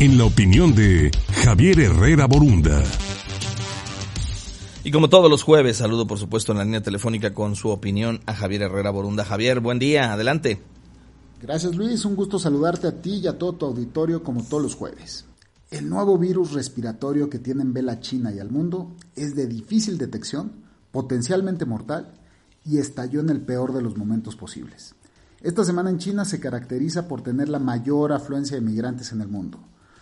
en la opinión de Javier Herrera Borunda. Y como todos los jueves, saludo por supuesto en la línea telefónica con su opinión a Javier Herrera Borunda. Javier, buen día, adelante. Gracias Luis, un gusto saludarte a ti y a todo tu auditorio como todos los jueves. El nuevo virus respiratorio que tiene en vela China y al mundo es de difícil detección, potencialmente mortal y estalló en el peor de los momentos posibles. Esta semana en China se caracteriza por tener la mayor afluencia de migrantes en el mundo.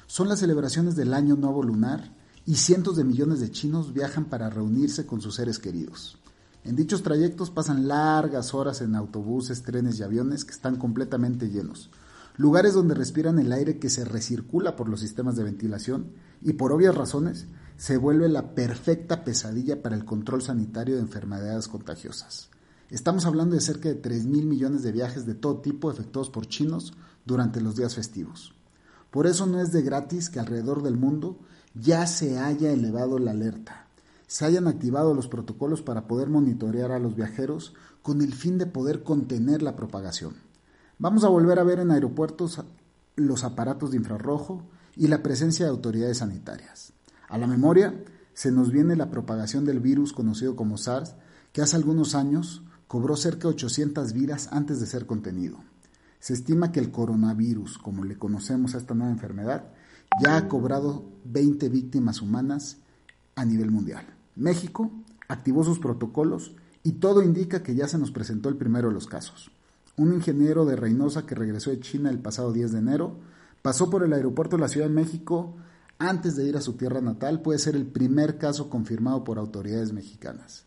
Son las celebraciones del Año Nuevo Lunar y cientos de millones de chinos viajan para reunirse con sus seres queridos. En dichos trayectos pasan largas horas en autobuses, trenes y aviones que están completamente llenos, lugares donde respiran el aire que se recircula por los sistemas de ventilación y por obvias razones se vuelve la perfecta pesadilla para el control sanitario de enfermedades contagiosas. Estamos hablando de cerca de 3 mil millones de viajes de todo tipo efectuados por chinos durante los días festivos. Por eso no es de gratis que alrededor del mundo ya se haya elevado la alerta, se hayan activado los protocolos para poder monitorear a los viajeros con el fin de poder contener la propagación. Vamos a volver a ver en aeropuertos los aparatos de infrarrojo y la presencia de autoridades sanitarias. A la memoria se nos viene la propagación del virus conocido como SARS, que hace algunos años cobró cerca de 800 vidas antes de ser contenido. Se estima que el coronavirus, como le conocemos a esta nueva enfermedad, ya ha cobrado 20 víctimas humanas a nivel mundial. México activó sus protocolos y todo indica que ya se nos presentó el primero de los casos. Un ingeniero de Reynosa que regresó de China el pasado 10 de enero pasó por el aeropuerto de la Ciudad de México antes de ir a su tierra natal. Puede ser el primer caso confirmado por autoridades mexicanas.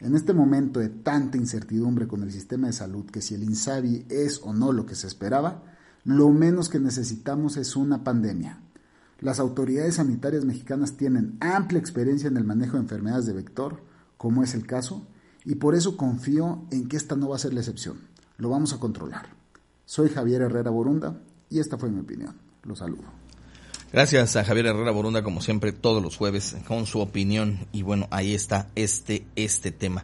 En este momento de tanta incertidumbre con el sistema de salud, que si el INSABI es o no lo que se esperaba, lo menos que necesitamos es una pandemia. Las autoridades sanitarias mexicanas tienen amplia experiencia en el manejo de enfermedades de vector, como es el caso, y por eso confío en que esta no va a ser la excepción. Lo vamos a controlar. Soy Javier Herrera Borunda y esta fue mi opinión. Lo saludo. Gracias a Javier Herrera Borunda, como siempre, todos los jueves con su opinión. Y bueno, ahí está este, este tema.